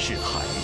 是海。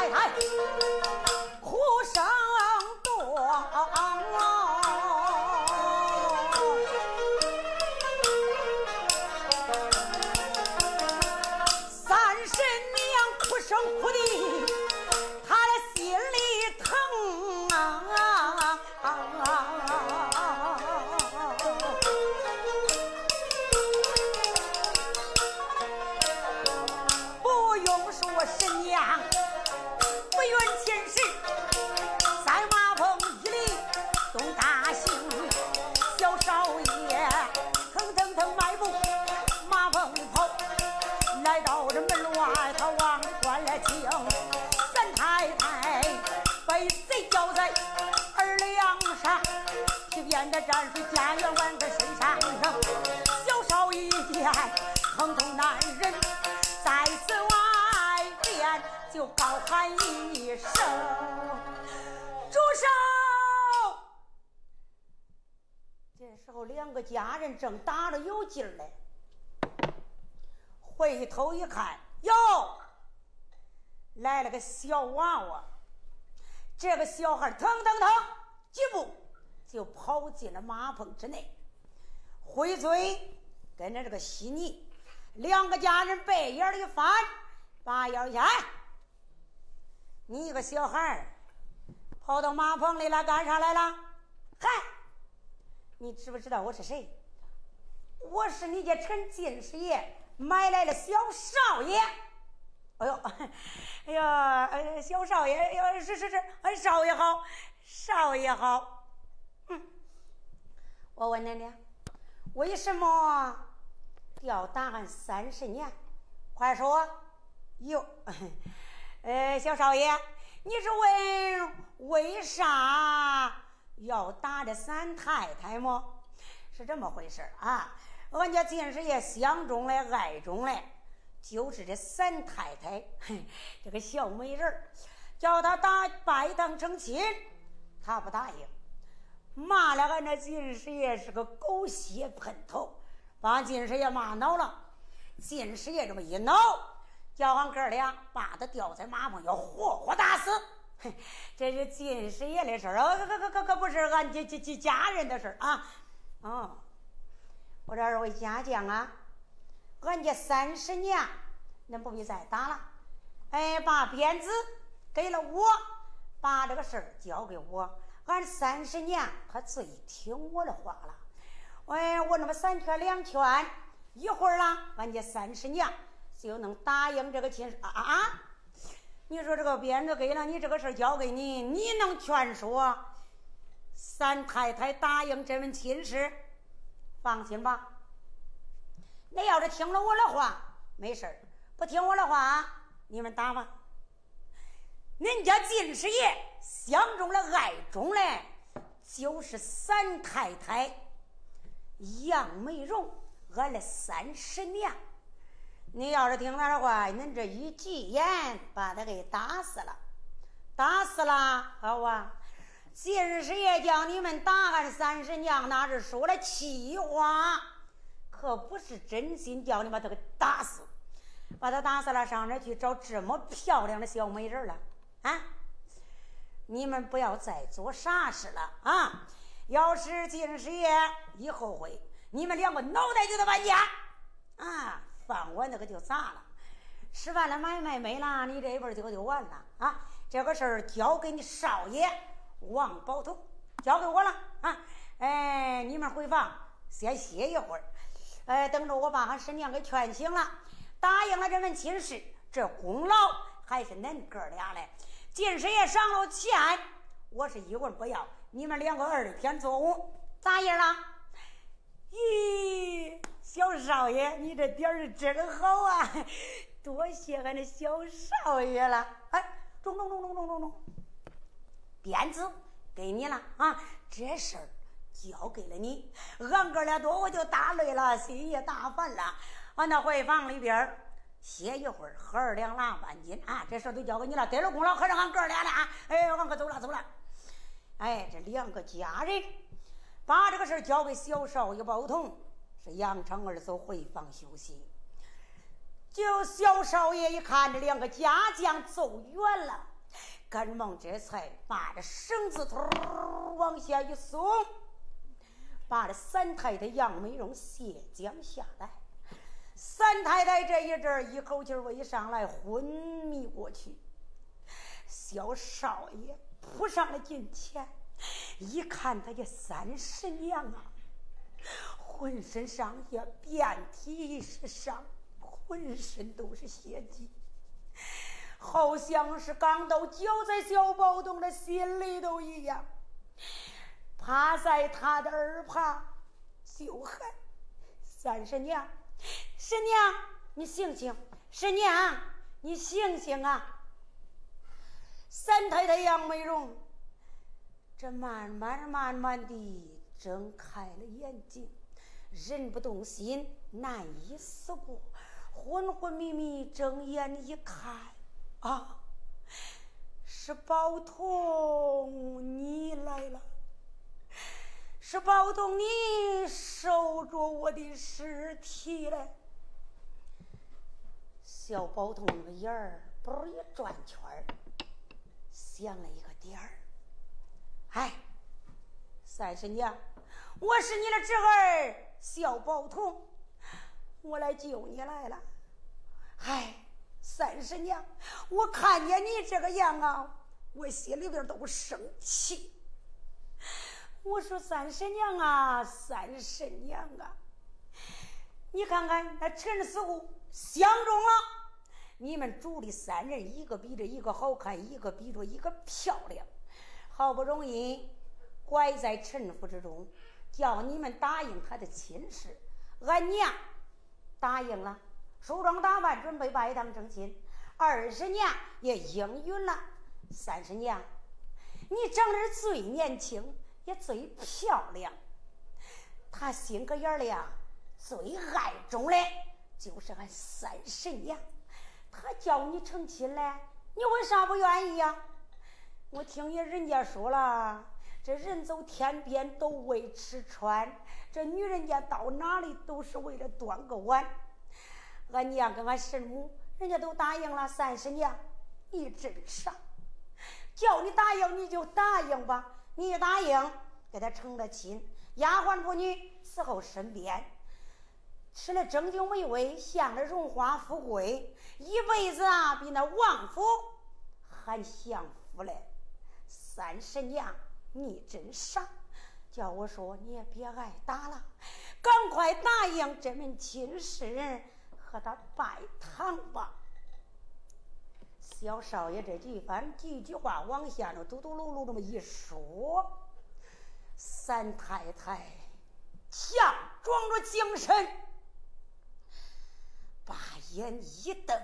再来家人正打着有劲儿嘞，回头一看，哟，来了个小娃娃，这个小孩腾腾腾几步就跑进了马棚之内，回嘴跟着这个稀泥，两个家人白眼一翻，把腰下，你一个小孩跑到马棚里来干啥来了？嗨，你知不知道我是谁？我是你家陈进士爷买来的小少爷。哎呦，哎呀，哎，小少爷，哎是是是，哎，少爷好，少爷好。嗯，我问你呢，为什么要打俺三十年？快说。哟，呃，小少爷，你是问为啥要打这三太太吗？是这么回事啊？俺家金师爷相中了、爱中了。就是这三太太，这个小美人儿，叫他打拜堂成亲，他不答应，骂了俺这金师爷是个狗血喷头，把金师爷骂恼了。金师爷这么一恼，叫俺哥俩把他吊在马棚，要活活打死。这是金师爷的事儿啊，可可可可不是俺家家家家人的事儿啊。哦，我这二位家将啊。俺家三十年，恁不必再打了。哎，把鞭子给了我，把这个事儿交给我。俺三十娘她最听我的话了。哎，我那么三圈两圈，一会儿了，俺家三十年就能答应这个亲事啊啊！你说这个鞭子给了你，这个事交给你，你能劝说三太太答应这门亲事？放心吧。你要是听了我的话，没事；不听我的话，你们打吧。恁家金师爷相中了、爱中的，就是三太太杨美荣，俺的三十娘。你要是听他的话，恁这一急眼，把他给打死了，打死了，好啊！金师爷叫你们打俺三师娘，那是说了气话。可不是真心叫你把他给打死，把他打死了，上哪去找这么漂亮的小美人了？啊！你们不要再做傻事了啊！要是金师爷一后悔，你们两个脑袋就得搬家啊！饭碗那个就砸了，吃饭的买卖没了，你这一辈就就完了啊！这个事儿交给你少爷王宝头，交给我了啊！哎，你们回房先歇一会儿。哎，等着我把俺婶娘给劝醒了，答应了这门亲事，这功劳还是恁哥俩的。进师爷赏了钱，我是一文不要。你们两个二天作五，咋样了？咦，小少爷，你这点儿真好啊！多谢俺的小少爷了。哎，中中中中中中中，鞭子给你了啊！这事儿。交给了你，俺哥俩多，我就打累了，心也打烦了。俺到回房里边歇一会儿，喝二两腊半斤啊。这事儿都交给你了，得了功劳，可是俺哥俩的啊。哎，俺哥走了，走了。哎，这两个家人把这个事儿交给小少爷包同，是扬长而走，回房休息。就小少爷一看这两个家将走远了，赶忙这才把这绳子头往下一松。把这三太太杨美荣卸将下来，三太太这一阵一口气儿一上来，昏迷过去。小少爷扑上了近前，一看他这三十娘啊，浑身上下遍体是伤，浑身都是血迹，好像是钢刀绞在小宝东的心里头一样。趴在他的耳旁就喊：“三婶娘，婶娘，你醒醒！婶娘，你醒醒啊！”三太太杨美荣这慢慢慢慢地睁开了眼睛，人不动心，难以思过，昏昏迷迷，睁眼一看，啊，是宝通，你来了。是包同你守着我的尸体嘞，小宝通那个眼儿不一转圈儿，想了一个点儿。哎，三婶娘，我是你的侄儿小宝童，我来救你来了。哎，三婶娘，我看见你这个样啊，我心里边都生气。我说三婶娘啊，三婶娘啊，你看看那陈四姑相中了你们主的三人，一个比着一个好看，一个比着一个漂亮。好不容易拐在陈府之中，叫你们答应他的亲事，俺娘答应了，梳妆打扮，准备拜堂成亲。二十娘也应允了。三十娘，你长得最年轻，也最漂亮。他心个眼里啊，最爱中的就是俺三婶娘。他叫你成亲嘞，你为啥不愿意呀？我听人家说了，这人走天边都为吃穿，这女人家到哪里都是为了端个碗。俺娘跟俺婶母，人家都答应了。三十娘，你真傻，叫你答应你就答应吧。你一答应，给他成了亲，丫鬟仆女伺候身边，吃了正经美味，享了荣华富贵，一辈子啊比那王府还享福嘞。三十娘，你真傻！叫我说你也别挨打了，赶快答应这门亲事，和他拜堂吧。小少爷这几番几句话往下头嘟嘟噜噜这么一说，三太太强装着精神，把眼一瞪，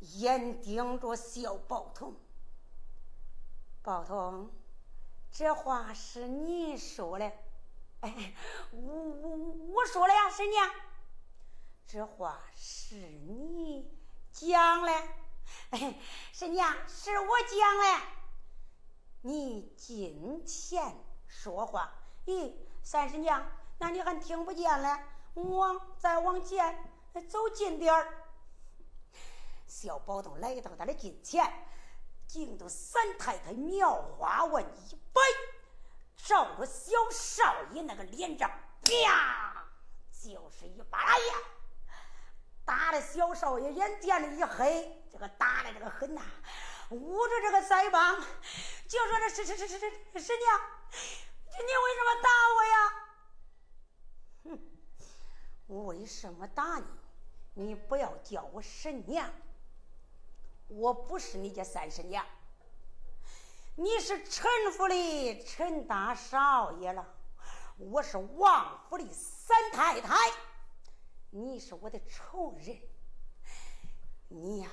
眼盯着小宝童。宝通，这话是你说的，哎，我我我说了呀，婶娘。这话是你讲的，哎，婶娘是我讲的。你近前说话，咦，三婶娘，那你还听不见了？我再往前走近点儿。小宝通来到他的近前。惊得三太太妙花纹一摆，照着小少爷那个脸上，啪，就是一巴呀，打的小少爷眼前里一黑，这个打的这个狠呐，捂着这个腮帮，就说这是是是是是师娘，你为什么打我呀？哼，我为什么打你？你不要叫我婶娘。我不是你家三婶娘，你是陈府的陈大少爷了。我是王府的三太太，你是我的仇人。你呀，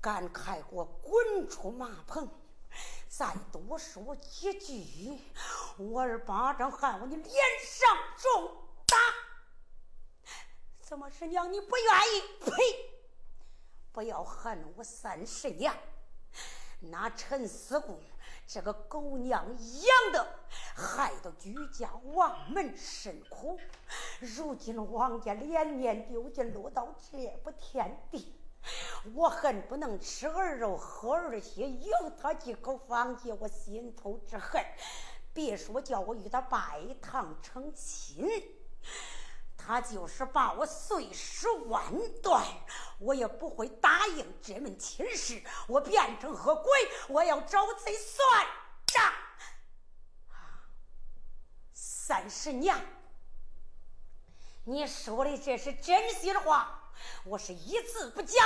敢开给我滚出马棚！再多说几句，我二巴掌喊我你脸上中打！怎么是娘你不愿意？呸！不要恨我三十娘，那陈四姑这个狗娘养的，害得居家亡门甚苦。如今王家连年丢尽，落到这步田地，我恨不能吃儿肉，喝儿血，有他几口方解我心头之恨。别说叫我与他拜堂成亲。他就是把我碎尸万段，我也不会答应这门亲事。我变成恶鬼？我要找贼算账！三婶娘，你说的这是真心话，我是一字不假。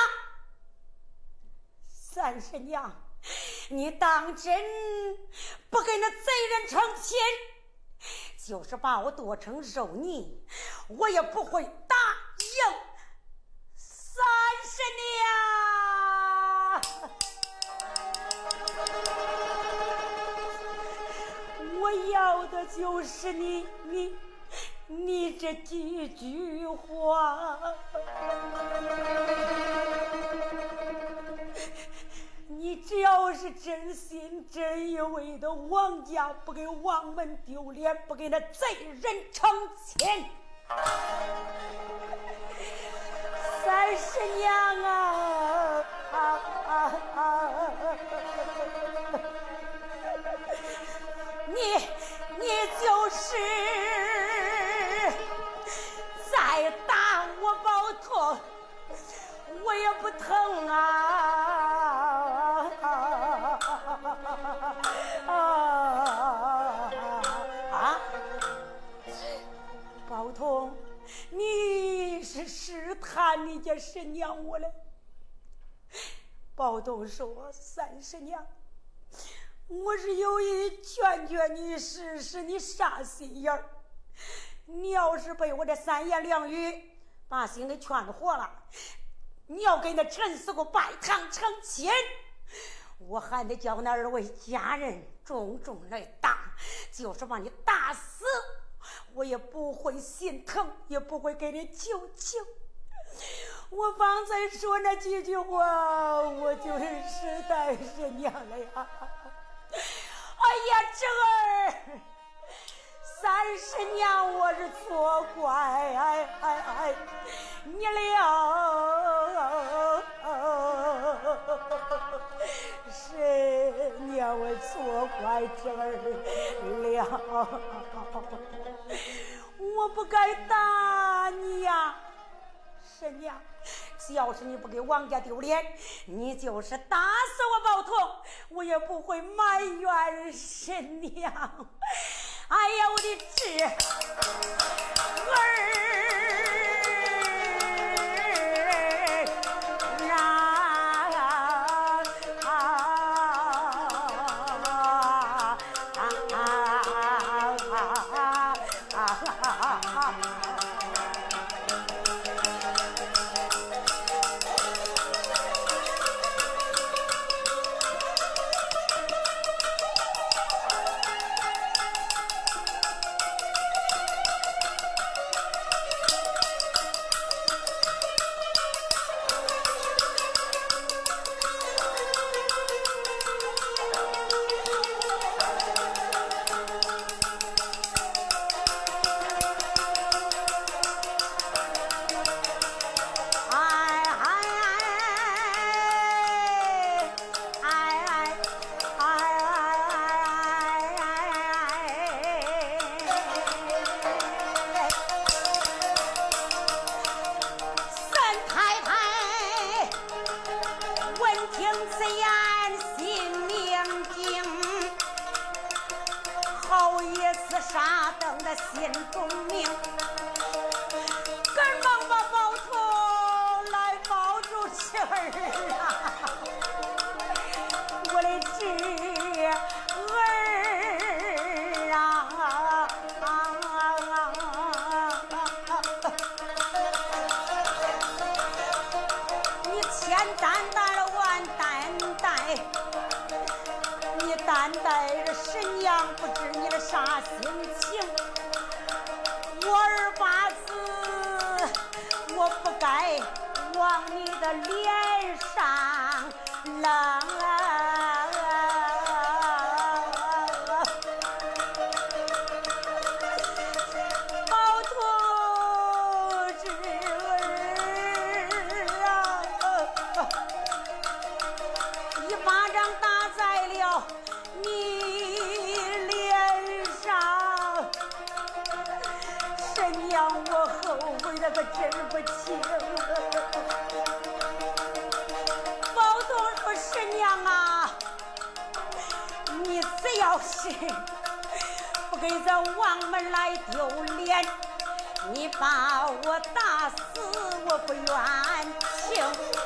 三婶娘，你当真不跟那贼人成亲？就是把我剁成肉泥，我也不会答应。三十年，我要的就是你，你，你这几句话。你只要是真心真意为的王家不给王门丢脸，不给那贼人成亲，三十娘啊！你你就是再打我包痛，我也不疼啊！你家神娘我嘞？包痛说：“三十娘。”我是有意劝劝你试试你啥心眼儿。你要是被我这三言两语把心给劝活了，你要给那陈四姑拜堂成亲，我还得叫那二位家人重重来打，就是把你打死，我也不会心疼，也不会给你求情。我方才说那几句话，我就是实在是娘了呀。哎呀，侄儿，三十年我是错怪你了，是娘我错怪侄儿了，我不该打你呀，神娘。要是你不给王家丢脸，你就是打死我包头，我也不会埋怨神娘。哎呀，我的侄儿。不给咱王门来丢脸，你把我打死我不愿情。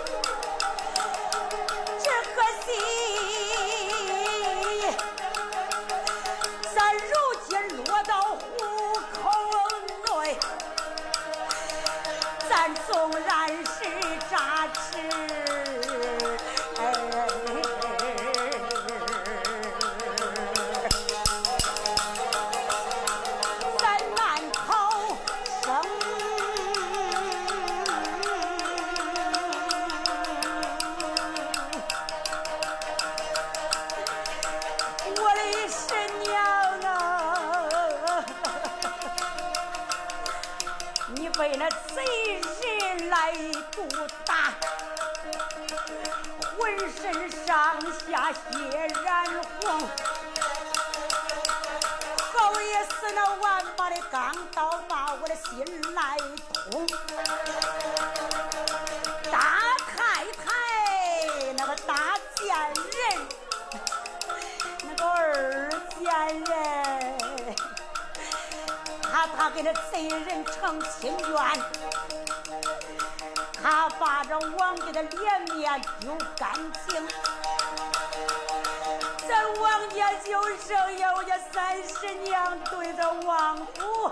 王家就剩下我家三十娘对着王府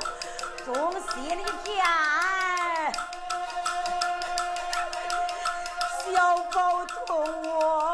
忠心的见，小宝同我，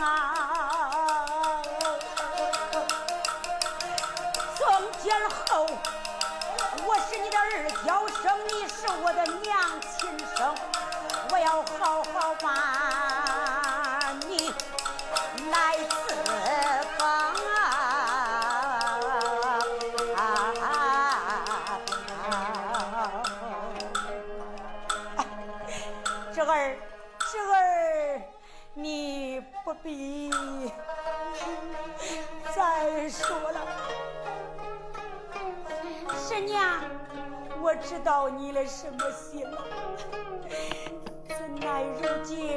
啊，从今后我是你的二娇生，你是我的娘亲生，我要好好把我知道你的什么心了。怎奈如今，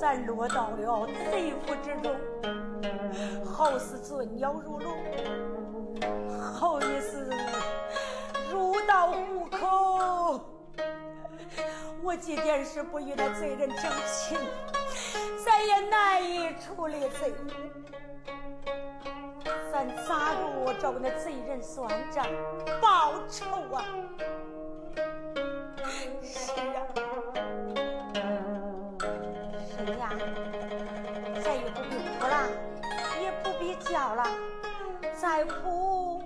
咱落到了贼府之中，好似尊鸟入笼，好也是入到虎口。我今天是不与那贼人成亲，咱也难以处理贼。咱咋着找那贼人算账报仇啊？是啊，是呀，咱也不必哭了，也不必叫了，再哭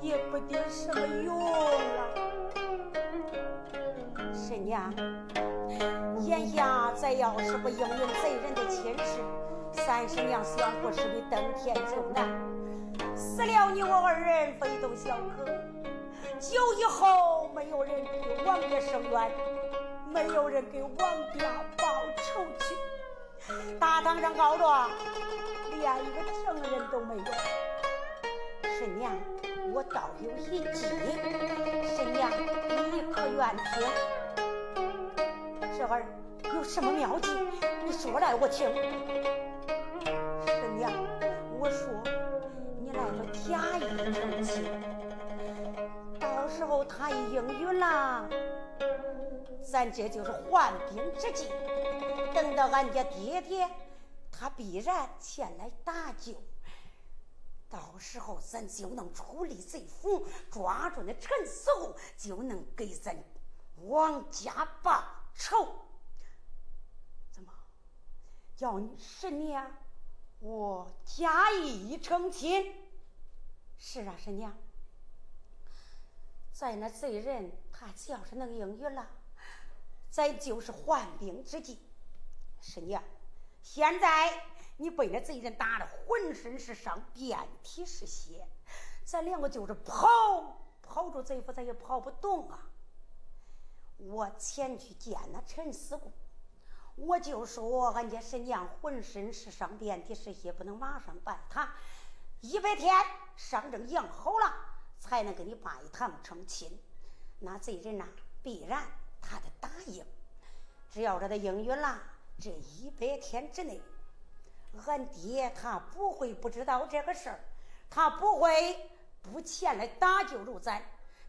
也不得什么用了。婶娘，眼下咱要是不应允贼人的亲事，三十娘想活是比登天就难。死了你我二人非同小可，久以后没有人给王爷伸冤，没有人给王家报仇去。大堂上告状，连一个证人都没有。婶娘，我倒有一计，婶娘你可愿听？这儿有什么妙计？你说来我听。我说你来个假意成亲，到时候他一应允了，咱这就是缓兵之计。等到俺家爹爹，他必然前来搭救。到时候咱就能处理贼府，抓住那陈四虎，就能给咱王家报仇。怎么要你婶娘？我假意已成亲？是啊，婶娘。在那贼人他只要是能应允了，咱就是缓兵之计。婶娘，现在。你被那贼人打的浑身是伤，遍体是血，咱两个就是跑跑着贼府，咱也跑不动啊！我前去见那陈四姑，我就说俺家婶娘浑身是伤，遍体是血，不能马上办他，一百天伤正养好了，才能给你拜堂成亲。那这人呐，必然他得答应，只要让他应允了，这一百天之内。俺爹他不会不知道这个事儿，他不会不前来搭救如咱，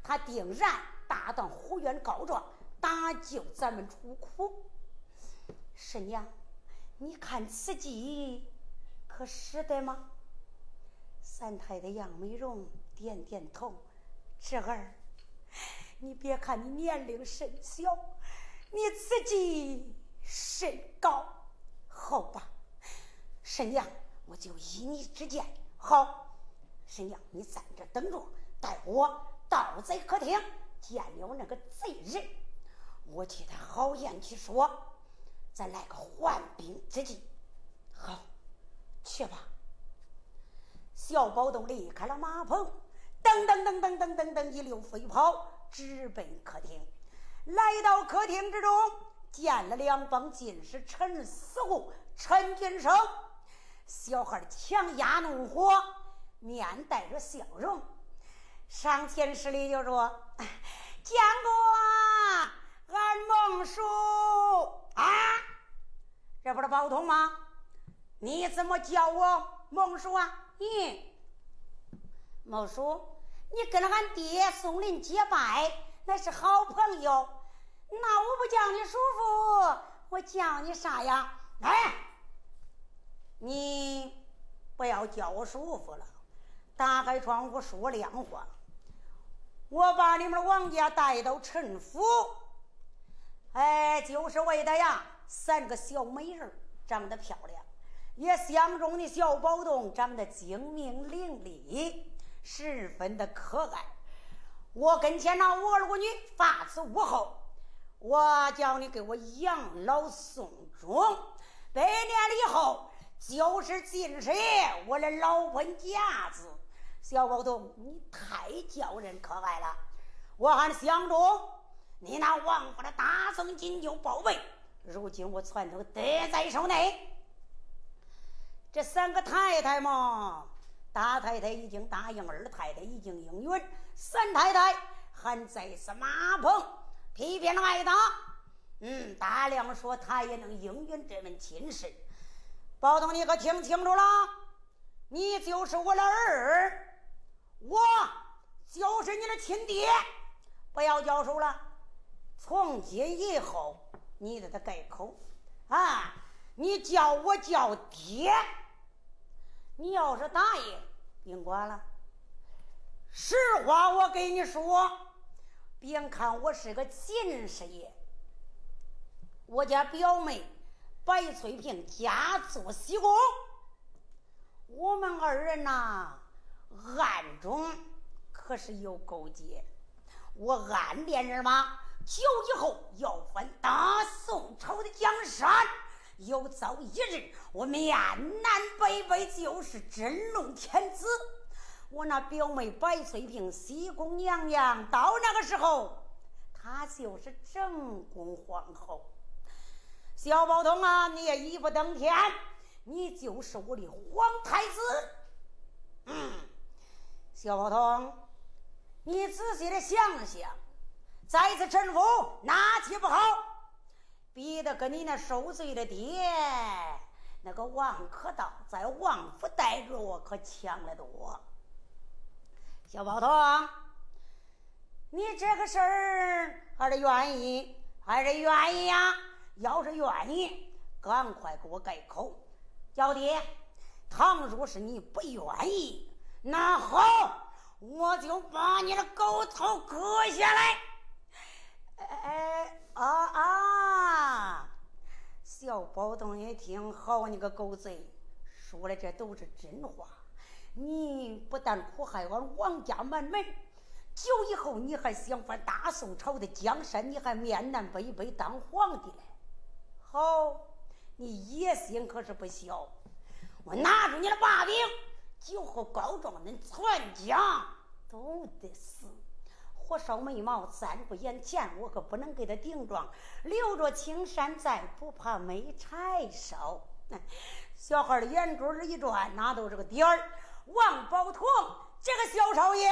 他定然大当呼冤告状，搭救咱们出苦。婶娘，你看此计可使得吗？三太太杨美荣点点头。侄儿，你别看你年龄甚小，你此计甚高，好吧？婶娘，我就依你之见。好，婶娘，你在这等着，待我到贼客厅见了那个贼人，我替他好言去说，咱来个缓兵之计。好，去吧。小宝东离开了马棚，噔噔噔噔噔噔噔，一溜飞跑，直奔客厅。来到客厅之中，见了两帮进士陈四虎、陈金生。小孩强压怒火，面带着笑容，上前施礼就说：“见过俺孟叔啊，这不是包通吗？你怎么叫我孟叔啊？你孟叔，你跟了俺爹宋林结拜，那是好朋友。那我不叫你叔父，我叫你啥呀？哎。”你不要叫我叔父了，打开窗户说亮话。我把你们王家带到陈府，哎，就是为的呀，三个小美人长得漂亮，也相中的小宝洞长得精明伶俐，十分的可爱。我跟前那我二女发此物后，我叫你给我养老送终，百年以后。就是金师爷，我的老婚家子，小宝东，你太叫人可爱了。我还相中你那王府的大宋金就宝贝，如今我全都得在手内。这三个太太嘛，大太太已经答应，二太太已经应允，三太太还在是马棚批评挨打。嗯，大亮说他也能应允这门亲事。包东，你可听清楚了，你就是我的儿，我就是你的亲爹，不要叫叔了。从今以后，你得他改口啊！你叫我叫爹。你要是答应，甭管了。实话我给你说，别看我是个近视眼，我家表妹。白翠萍家做西宫，我们二人呐，暗中可是有勾结。我暗恋人吗，久以后要翻大宋朝的江山，有朝一日我面南北北就是真龙天子。我那表妹白翠萍西宫娘娘，到那个时候，她就是正宫皇后。小宝通啊，你也一步登天，你就是我的皇太子。嗯，小宝通，你仔细的想想，再次臣服哪岂不好？比得跟你那受罪的爹那个王可道在王府待着我可强得多。小宝通，你这个事儿还是愿意，还是愿意呀？要是愿意，赶快给我改口，叫爹。倘若是你不愿意，那好，我就把你的狗头割下来。哎啊啊！小宝东一听，好你个狗贼，说的这都是真话。你不但苦害俺王家满门，久以后你还想翻大宋朝的江山，你还面南北北当皇帝嘞。好，你野心可是不小！我拿住你的把柄，酒后告状，恁全家都得死。火烧眉毛，暂不眼前，我可不能给他顶撞。留着青山在，不怕没柴烧。小孩的眼珠儿一转，那都是个点儿。王宝通这个小少爷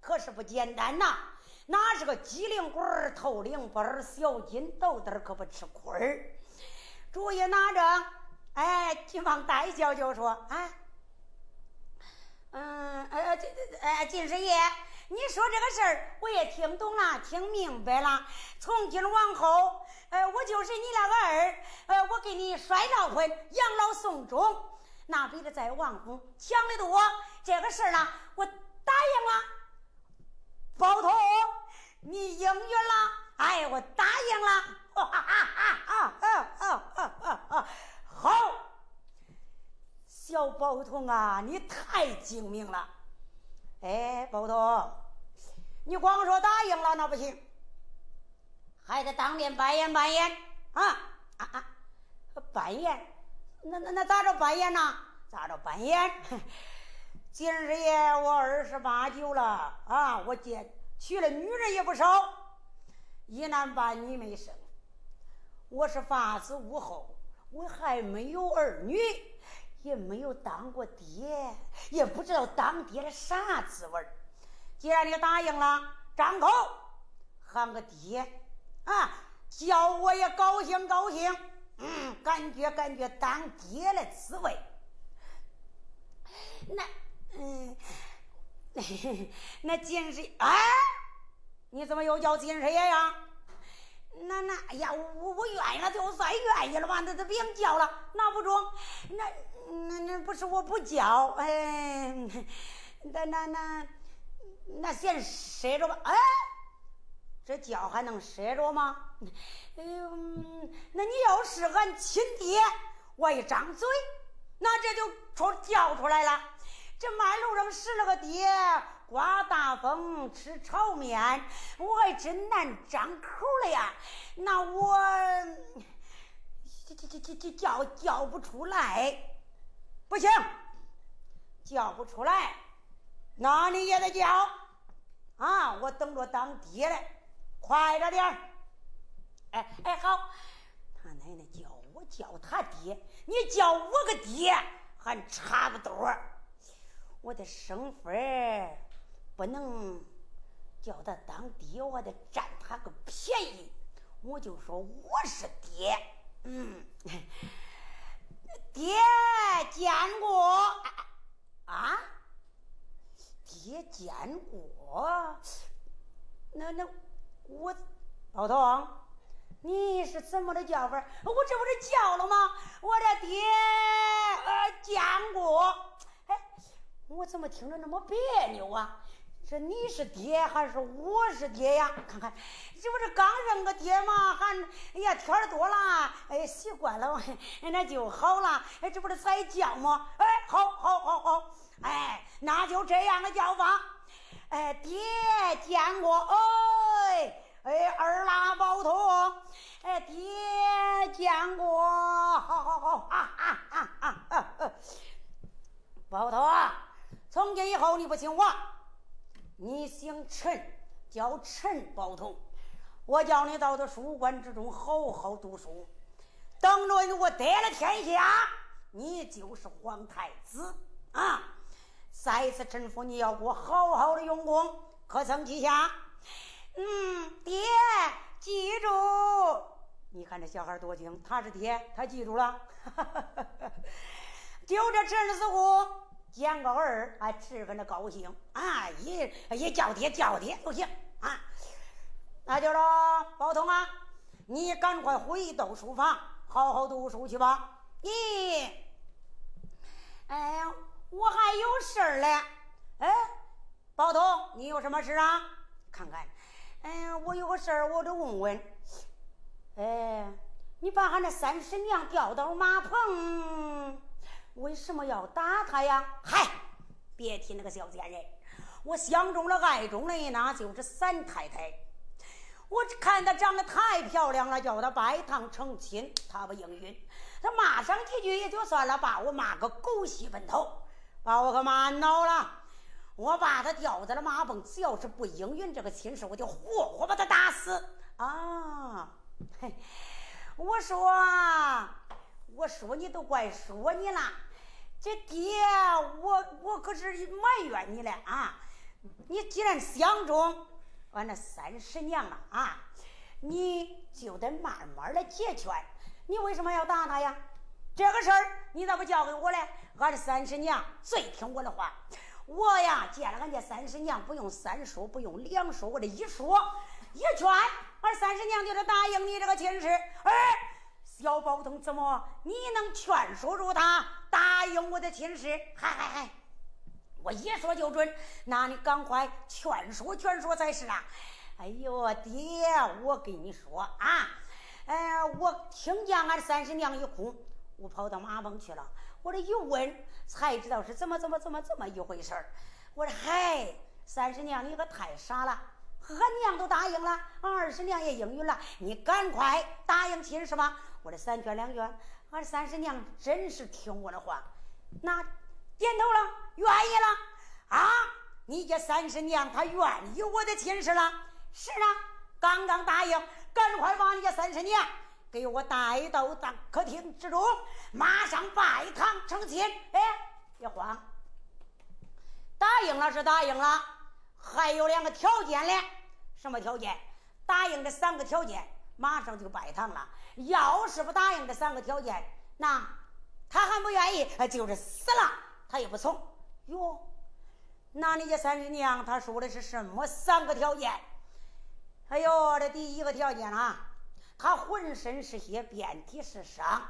可是不简单呐，那是个机灵鬼儿、透灵本儿、小金豆豆，可不吃亏儿。主意拿着，哎，急忙带笑就说：“啊，嗯，呃，这这，哎，金师爷，你说这个事儿我也听懂了，听明白了。从今往后，呃，我就是你那个儿，呃，我给你摔老婚，养老送终，那比这在王府强得多。这个事儿呢，我答应了，包头，你应允了，哎，我答应了。”哈哈哈！哈哈哈！好，小宝童啊，你太精明了。哎，宝童，你光说答应了那不行，还得当面扮演扮演啊啊啊！扮演？那那那咋着扮演呢？咋着扮演？今日爷，我二十八九了啊，我见娶了女人也不少。一男半女没生，我是发子无后，我还没有儿女，也没有当过爹，也不知道当爹的啥滋味既然你答应了，张口喊个爹啊，叫我也高兴高兴，嗯，感觉感觉当爹的滋味。那，嗯，那金师哎，你怎么又叫金师爷呀？那那哎呀，我我愿意了就算愿意了吧，那都别叫了，那不中。那那那不是我不叫，哎，那那那那先赊着吧。哎，这叫还能赊着吗？哎呦，那你要是俺亲爹，我一张嘴，那这就出叫出来了。这马路上使了个爹，刮大风吃炒面，我还真难张口了呀。那我这这这这这叫叫不出来，不行，叫不出来，那你也得叫啊！我等着当爹嘞，快着点儿。哎哎，好，他奶奶叫我叫他爹，你叫我个爹还差不多。我的生分不能叫他当爹，我得占他个便宜。我就说我是爹，嗯，爹见过啊，爹见过。那那我宝通，你是怎么的叫法？我这不是叫了吗？我的爹呃见过。我怎么听着那么别扭啊？这你是爹还是我是爹呀？看看，这不是刚认个爹吗？还哎呀，天儿多了，哎，习惯了，那就好了。哎，这不是才叫吗？哎，好，好，好，好，哎，那就这样的叫法。哎，爹见过，哎，哎，二拉包头，哎，爹见过，好好好，啊啊啊啊啊！包头啊！从今以后，你不姓王，你姓陈，叫陈包头。我叫你到这书馆之中好好读书，等着我得了天下，你就是皇太子啊！再次臣服你要给我好好的用功，可曾记下？嗯，爹，记住。你看这小孩多精，他是爹，他记住了。就这陈师傅。见个儿哎十分的高兴啊！一一叫爹叫爹就行啊！那就说宝通啊，你赶快回到书房，好好读书去吧。咦，哎呀，我还有事儿嘞！哎，宝通，你有什么事啊？看看，哎，我有个事儿，我得问问。哎，你把俺那三婶娘调到马棚。为什么要打他呀？嗨，别提那个小贱人，我相中了、爱中的那就是三太太。我看她长得太漂亮了，叫她拜堂成亲，她不应允。她骂上几句也就算了，把我骂个狗血喷头，把我个妈恼了。我把她吊在了马棚，只要是不应允这个亲事，我就活活把她打死。啊，嘿，我说，我说你都怪说你了。这爹，我我可是埋怨你了啊！你既然相中俺那三十娘了啊，你就得慢慢的解劝。你为什么要打他呀？这个事儿你咋不交给我嘞？俺的三十娘最听我的话。我呀见了俺家三十娘，不用三说，不用两说，我这一说一劝，俺三十娘就得答应你这个亲事。哎。小宝通怎么你能劝说住他答应我的亲事？嗨嗨嗨！我一说就准，那你赶快劝说劝说才是啊！哎呦爹，我跟你说啊，哎，我听见俺三婶娘一哭，我跑到马棚去了。我这一问才知道是怎么怎么怎么这么一回事儿。我说嗨，三婶娘你可太傻了，俺娘都答应了，俺二婶娘也应允了，你赶快答应亲事吧。我这三劝两劝，俺三婶娘真是听我的话，那点头了，愿意了啊！你家三婶娘她愿意我的亲事了，是啊，刚刚答应，赶快把你家三婶娘给我带到大客厅之中，马上拜堂成亲。哎，别慌，答应了是答应了，还有两个条件嘞。什么条件？答应这三个条件，马上就拜堂了。要是不答应这三个条件，那他还不愿意，就是死了他也不从。哟，那你家三姨娘她说的是什么三个条件？哎呦，这第一个条件啊，他浑身是血，遍体是伤，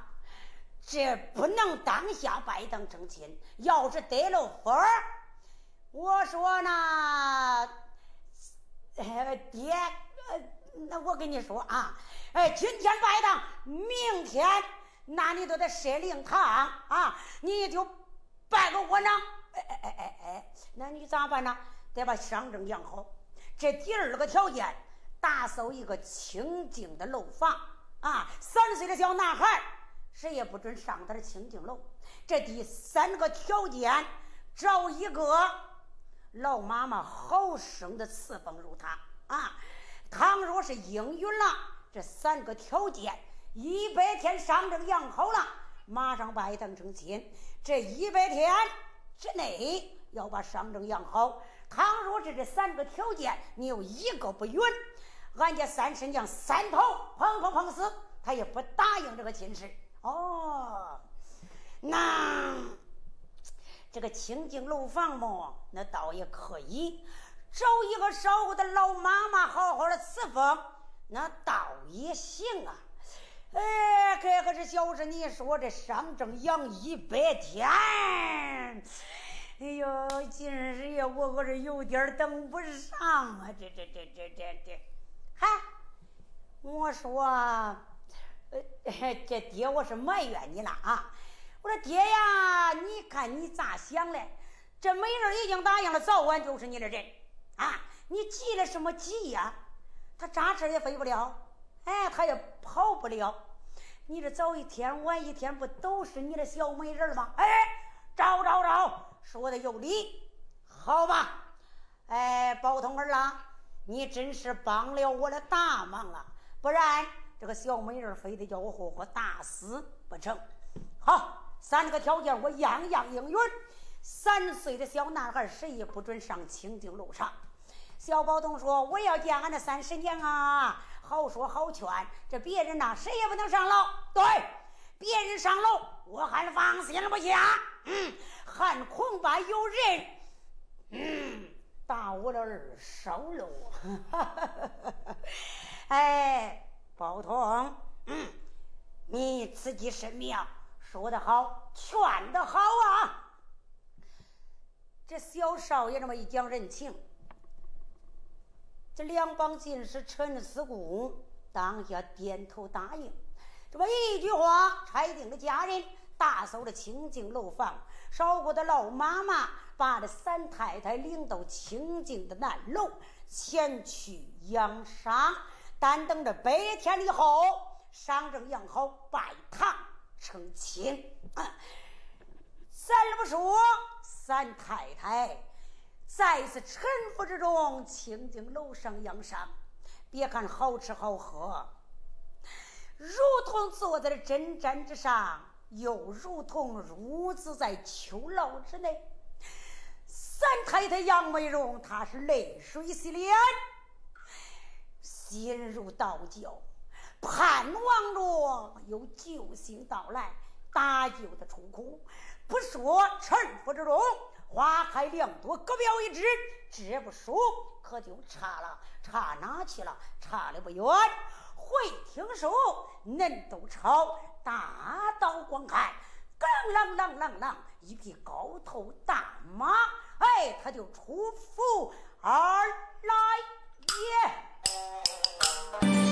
这不能当下拜堂成亲。要是得了分儿，我说呢，爹，那我跟你说啊，哎，今天拜堂，明天那你都得设灵堂啊，你就拜个窝囊。哎哎哎哎哎，那你咋办呢？得把伤证养好。这第二个条件。打扫一个清净的楼房啊！三岁的小男孩，谁也不准上他的清净楼。这第三个条件，找一个老妈妈好生的侍奉如他啊！倘若是应允了这三个条件，一百天上证养好了，马上拜堂成亲。这一百天之内要把上证养好。倘若是这三个条件，你有一个不允。俺家三婶娘三头砰砰砰死，他也不答应这个亲事。哦，那这个清净楼房么？那倒也可以找一个少顾的老妈妈好好的侍奉，那倒也行啊。哎，可可是小事，你说这上正养一百天，哎呦，今日呀，我我这有点等不上啊！这这这这这这。嗨，我说，呃，这爹我是埋怨你了啊！我说爹呀，你看你咋想嘞？这美人已经答应了，早晚就是你的人啊！你急了什么急呀？他扎车也飞不了，哎，他也跑不了。你这早一天晚一天，不都是你的小美人吗？哎，找找找，说的有理，好吧？哎，包同儿啦。你真是帮了我的大忙啊！不然这个小美人非得叫我活活打死不成？好，三个条件我样样应允。三岁的小男孩谁也不准上清净路上。小宝东说：“我要见俺的三婶娘啊，好说好劝。这别人呐，谁也不能上楼。对，别人上楼，我还放心不下。嗯，还恐怕有人。嗯。”打我的二少喽！哎，包通，嗯，你此计甚妙，说得好，劝得好啊！这小少爷这么一讲人情，这两帮进士陈思公当下点头答应，这么一句话，拆定了家人，打扫了清净楼房。少过的老妈妈把这三太太领到清净的南楼，前去养伤。但等着百天以后，上正养好，拜堂成亲。咱不说，三太太在此沉浮之中，清净楼上养伤。别看好吃好喝，如同坐在了针毡之上。又如同孺子在囚牢之内，三太太杨美荣，她是泪水洗脸，心如刀绞，盼望着有救星到来，搭救的出口。不说沉浮之中花开两朵，各表一枝，这不说可就差了，差哪去了？差的不远。会听说恁都朝大道观看，杠啷啷啷啷，一匹高头大马，哎，他就出府而来也。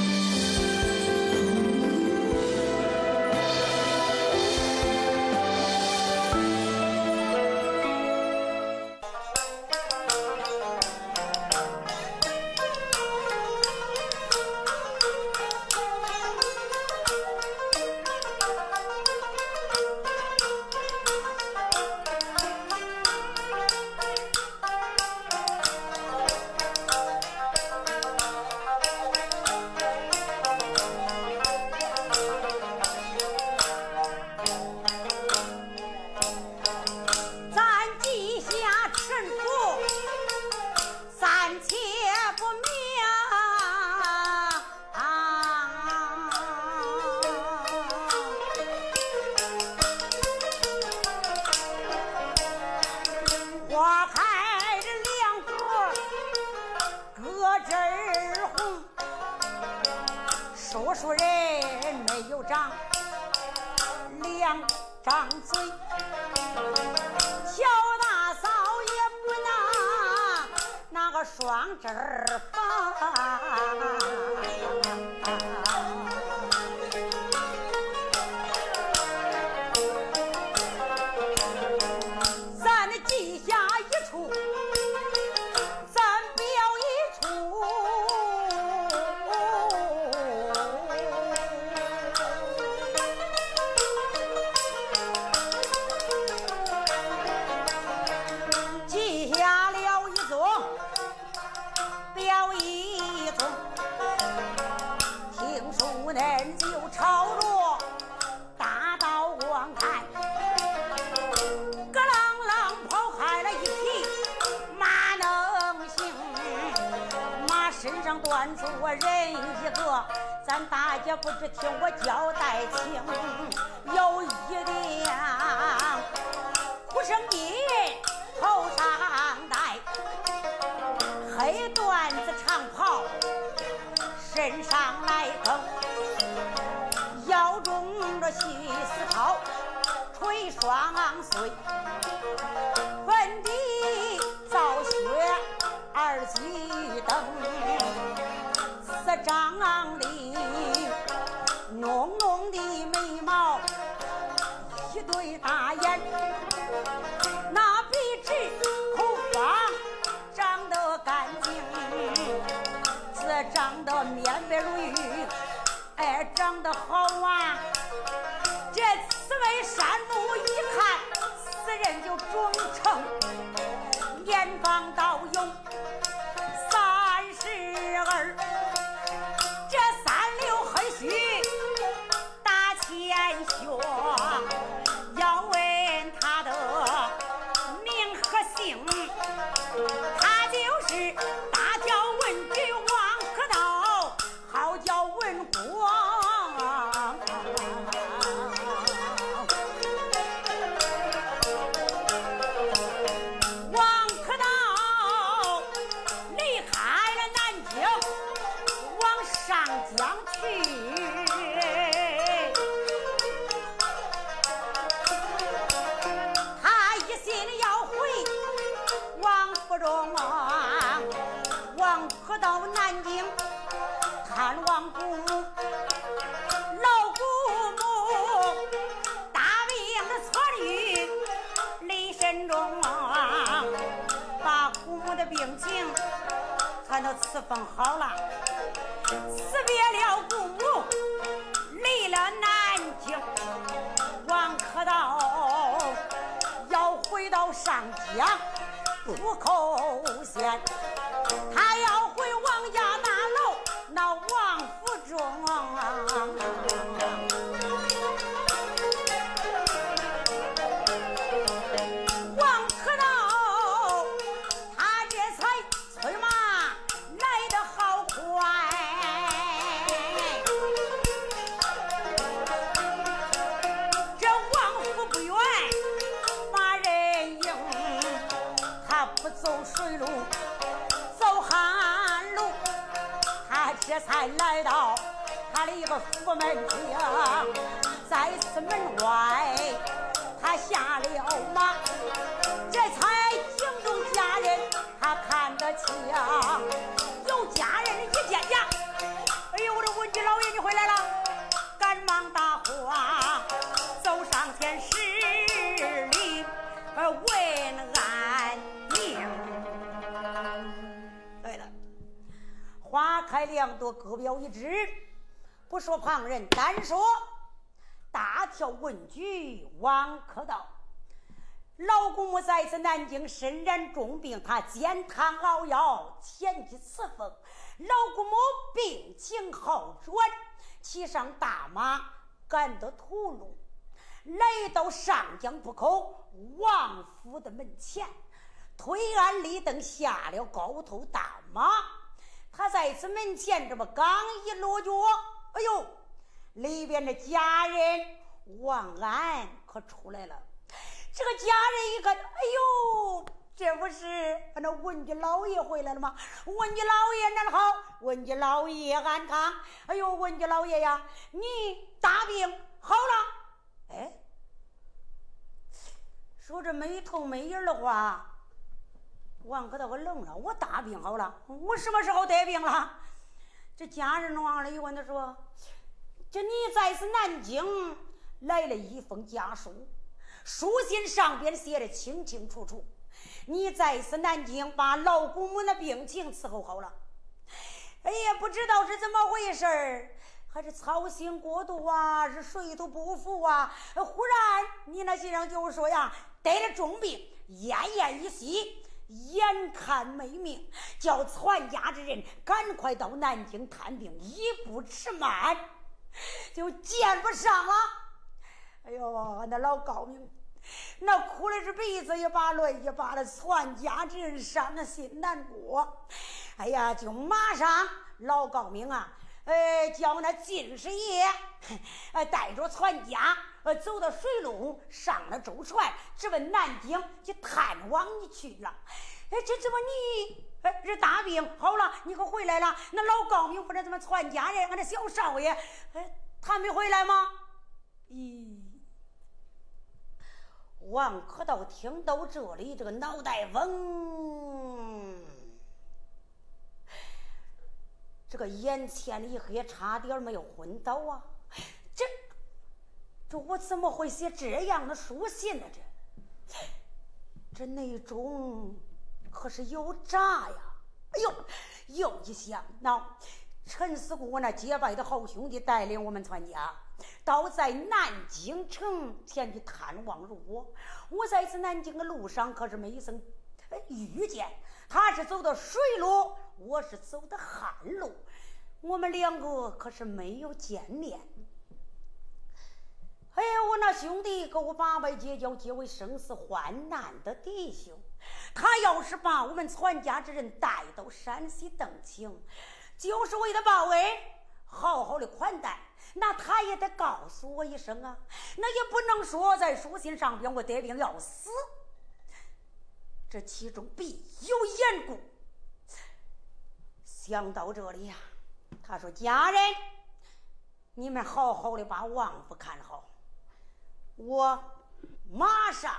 我各标一支。不说旁人，单说大跳问举王可道。老姑母在此南京身染重病，她煎汤熬药，前去伺奉。老姑母病情好转，骑上大马赶到屠龙，来到上江浦口王府的门前，推鞍立等下了高头大马。他在此门前这不刚一落脚哎呦里边的家人王安可出来了。这个家人一看哎呦这不是反那文家老爷回来了吗？文家老爷那好文家老爷安康。哎呦文家老爷呀你大病好了。哎说着没头没影的话王可道我愣了。我大病好了？我什么时候得病了？这家人往了一问，他说：“这你在是南京来了一封家书，书信上边写的清清楚楚。”你在是南京把老姑母的病情伺候好了，哎呀，不知道是怎么回事，还是操心过度啊，是水土不服啊？忽然你那先生就说呀，得了重病，奄奄一息，眼看没命，叫传家之人赶快到南京探病，一步迟慢就见不上了。哎呦，那老高明。那哭的是鼻子一把泪一把的，全家之人伤的心难过。哎呀，就马上老高明啊，呃，叫那进士爷，呃，带着全家，呃，走到水路上了舟船，直奔南京去探望你去了。哎，这怎么你，哎，这大病好了，你可回来了？那老高明或者怎么全家人，俺这小少爷，哎，他没回来吗？咦？王可道听到这里，这个脑袋嗡，这个眼前一黑，差点没有昏倒啊！这这我怎么会写这样的书信呢？这这内中可是有诈呀！哎呦，又一想到陈思姑那结拜的好兄弟带领我们全家。到在南京城前去探望如我，我在此南京的路上可是没曾遇见。他是走的水路，我是走的旱路，我们两个可是没有见面。哎，我那兄弟跟我八拜结交，结为生死患难的弟兄。他要是把我们全家之人带到山西邓清，就是为了报恩，好好的款待。那他也得告诉我一声啊！那也不能说在书信上边我得病要死，这其中必有缘故。想到这里呀，他说：“家人，你们好好的把王府看好，我马上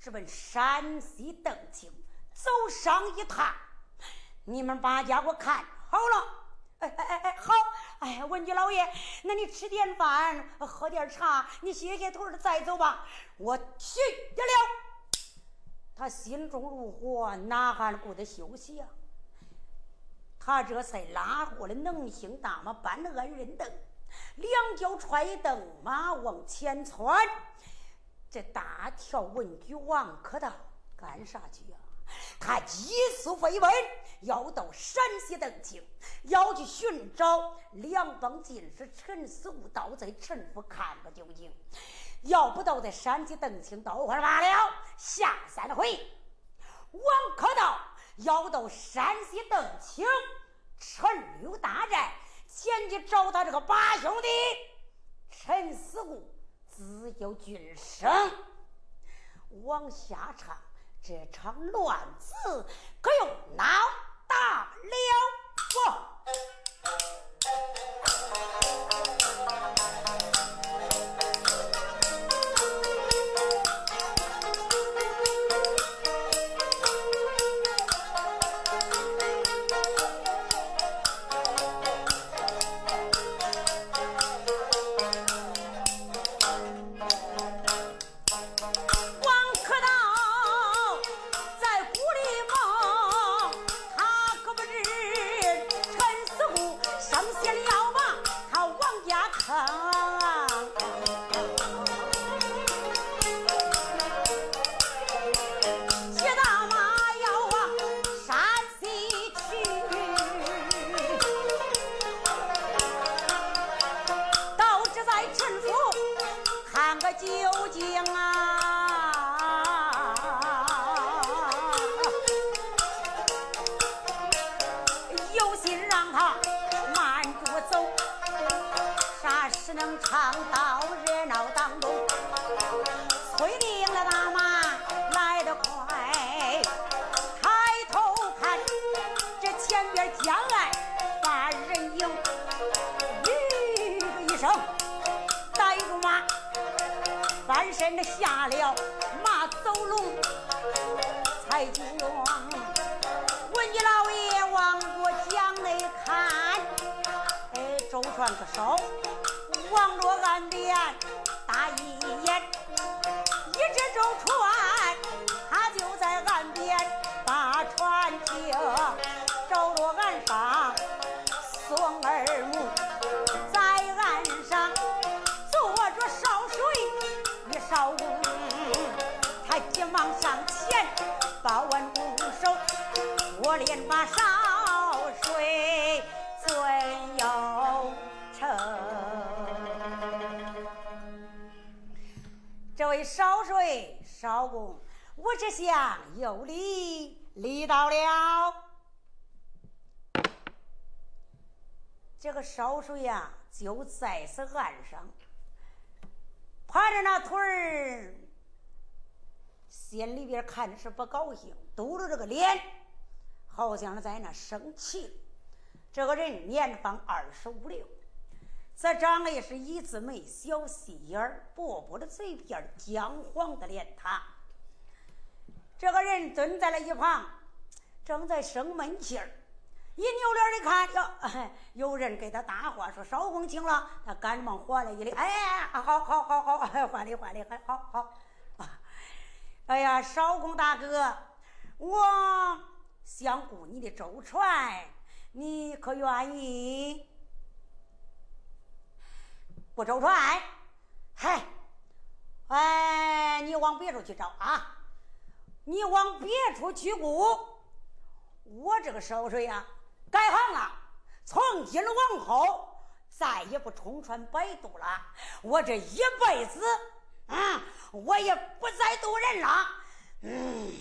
直奔山西邓清走上一趟，你们把家伙看好了。”哎哎哎哎，好！哎，文家老爷，那你吃点饭，喝点茶，你歇歇腿儿再走吧。我去得了。他心中如火，哪还顾得休息呀？他这才拉过了能行大马，搬了安人凳，两脚踹蹬马往前窜。这大跳文举王可道干啥去呀？他急速飞奔，要到山西邓清，要去寻找两帮进士陈思武，到在陈府看个究竟。要不到在山西邓清到会儿罢了。下三回，王可道要到山西邓清陈留大寨，前去找他这个八兄弟陈思固自有军生往下唱，这场乱子可又闹大了。究竟啊。厢有礼礼到了。这个烧水呀，就在此岸上，趴着那腿儿，心里边看着是不高兴，嘟着这个脸，好像是在那生气。这个人年方二十五六，这长得也是一字眉，小细眼儿，薄薄的嘴皮儿，姜黄的脸塌。这个人蹲在了一旁，正在生闷气儿。一扭脸一看，哟，有人给他搭话，说少公请了。他赶忙还了一礼，哎，好好好好，还礼还礼，还好好。哎呀，少公大哥，我想雇你的舟船，你可愿意？不舟船？嗨，哎，你往别处去找啊！你往别处去雇，我这个烧水呀。改行了，从今往后再也不冲船摆渡了。我这一辈子，嗯，我也不再渡人了。嗯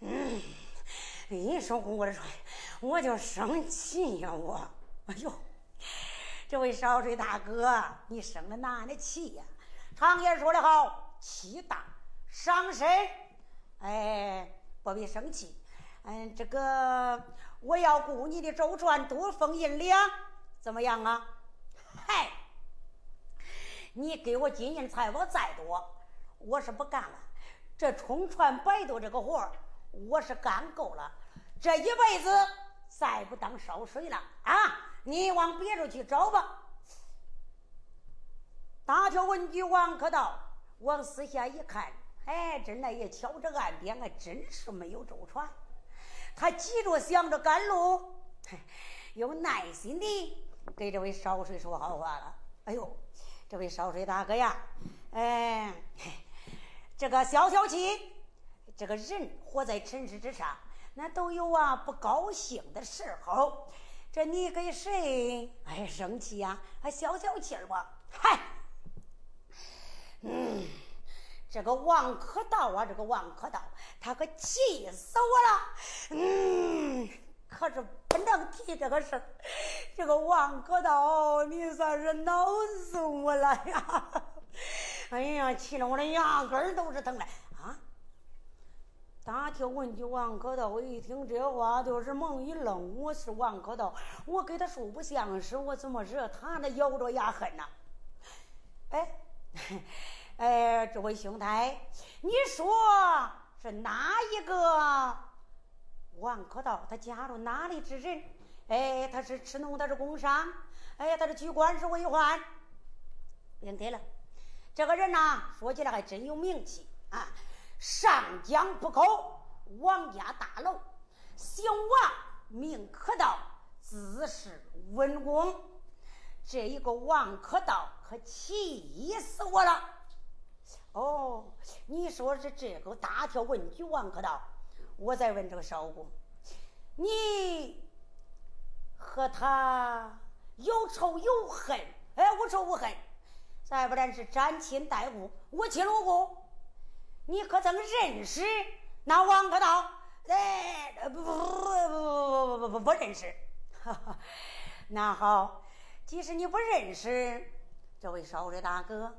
嗯，一说我这，我就生气呀！我，哎呦，这位烧水大哥，你生了哪的气呀？常言说的好，气大伤身。哎，不必生气。嗯，这个。我要雇你的舟船多封银两，怎么样啊？嗨，你给我金银财宝再多，我是不干了。这冲船摆渡这个活，我是干够了，这一辈子再不当烧水了啊！你往别处去找吧。大条文举王可道往四下一看，哎，真的也瞧，这岸边还真是没有舟船。他急着想着赶路，有耐心的给这位烧水说好话了。哎呦，这位烧水大哥呀，哎，这个消消气。这个人活在尘世之上，那都有啊不高兴的时候。这你给谁哎生气呀？还消消气儿吧。嗨，这个王可道啊，这个王可道，他可气死我了。嗯，可是不能提这个事。这个王可道，你算是恼死我了呀！哎呀，气得我的牙根都是疼的啊！大条问句王可道，我一听这话，就是猛一愣。我是王可道，我跟他说不相识，我怎么惹他那咬着牙恨呢？哎。哎，这位兄台，你说是哪一个王可道？他家住哪里之人？哎，他是吃农，他是工商，哎，他是居官，是为宦。别对了，这个人呐，说起来还真有名气啊！上江浦口王家大楼，姓王，名可道，自是文公。这一个王可道，可气死我了！哦，你说是这个大条问句王克道，我再问这个少工，你和他有仇有恨？哎，无仇无恨，再不然是沾亲带故，我亲我故，你可曾认识那王克道？哎，不不不不不不不不认识。哈哈，那好，即使你不认识这位少的大哥。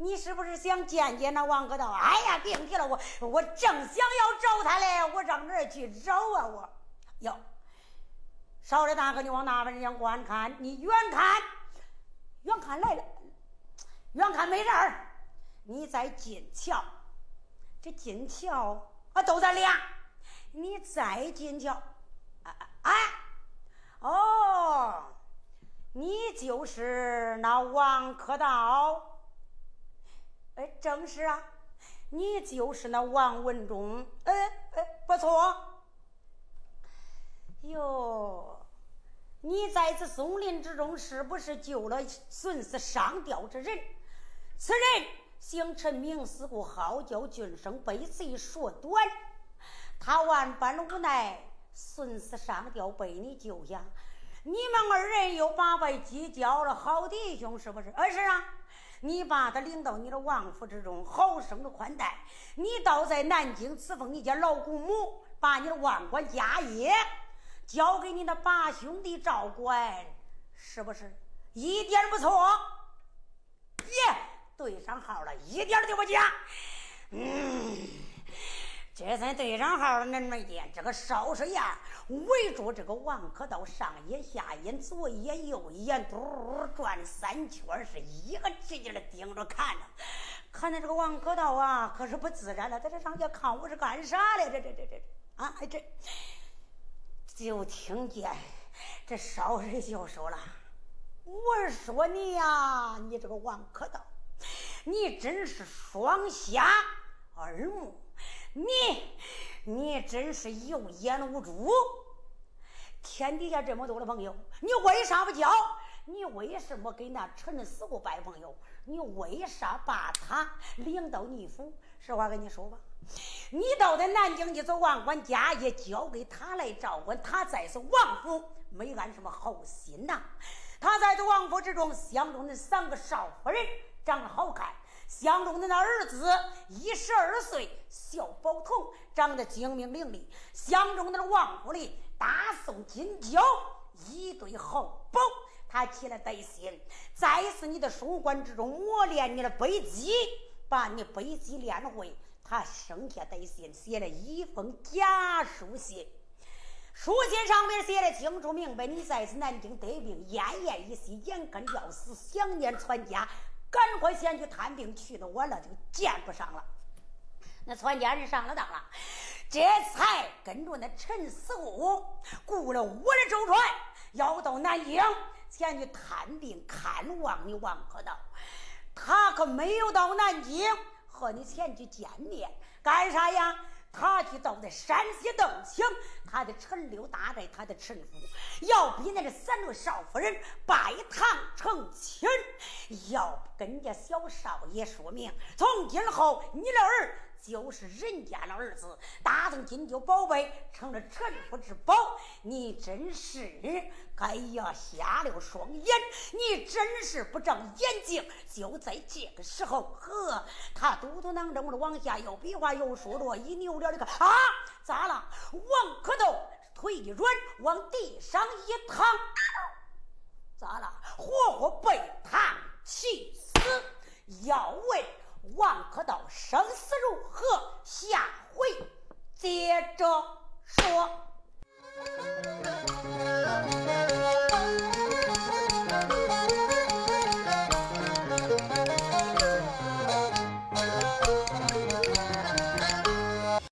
你是不是想见见那王可道？哎呀，别提了，我我正想要找他嘞，我上哪儿去找啊？我哟，少的大哥，你往那边眼观看？你远看，远看来了，远看没人儿。你在近瞧，这近瞧啊都在亮。你再近瞧，啊啊！哦，你就是那王可道。哎，正是啊，你就是那王文忠。哎哎，不错。哟，你在这松林之中，是不是救了孙氏上吊之人？此人。姓陈名思故，号叫俊生。背此一说短，他万般无奈，孙死上吊被你救下。你们二人又八拜结交了好弟兄，是不是？呃，是啊。你把他领到你的王府之中，好生的款待。你倒在南京赐封你家老姑母，把你的万贯家业交给你的八兄弟照管，是不是？一点不错。耶。对上号了，一点都不假。嗯，这才对上号了。恁没见这个烧水呀，围住这个王可道，上眼下眼，左眼右眼，嘟转三圈，是一个直劲的盯着看着。看的这个王可道啊，可是不自然了。在这上下看我是干啥的？这这这这啊！这就听见这烧水就说了：“我说你呀，你这个王可道。”你真是双瞎二目，你你真是有眼无珠。天底下这么多的朋友，你为啥不交？你为什么跟那陈四姑拜朋友？你为啥把他领到你府？实话跟你说吧，你到在南京去走，万官家业交给他来照管，他在是王府，没安什么好心呐。他在这王府之中，相中那三个少夫人。长得好看，相中的儿子一十二岁，小宝童长得精明伶俐，相中的那王府里大宋金交一对好宝，他起了歹心，再是你的书馆之中磨练你的背脊，把你背脊练会，他生下歹心，写了一封假书信，书信上面写的清楚明白，你在此南京得病，奄奄一息，眼看要死，想念传家。赶快先去探病，去的晚了就见不上了。那传家人上了当了，这才跟着那陈四姑雇了我的舟船，要到南京前去探病看望你王可道。他可没有到南京和你前去见面，干啥呀？他去到的山西邓清，他的陈六大寨，他的陈府，要比那个三位少夫人拜堂成亲，要跟家小少爷说明，从今后你的儿。就是人家的儿子，大宋金锹宝贝成了臣服之宝，你真是哎呀瞎了双眼，你真是不长眼睛。就在这个时候，呵，他嘟嘟囔囔的往下又比划又说着，一扭脸，你看啊，咋了？王可斗腿一软，往地上一躺，咋了？活活被他气死。要问。王可道生死如何下回接着说。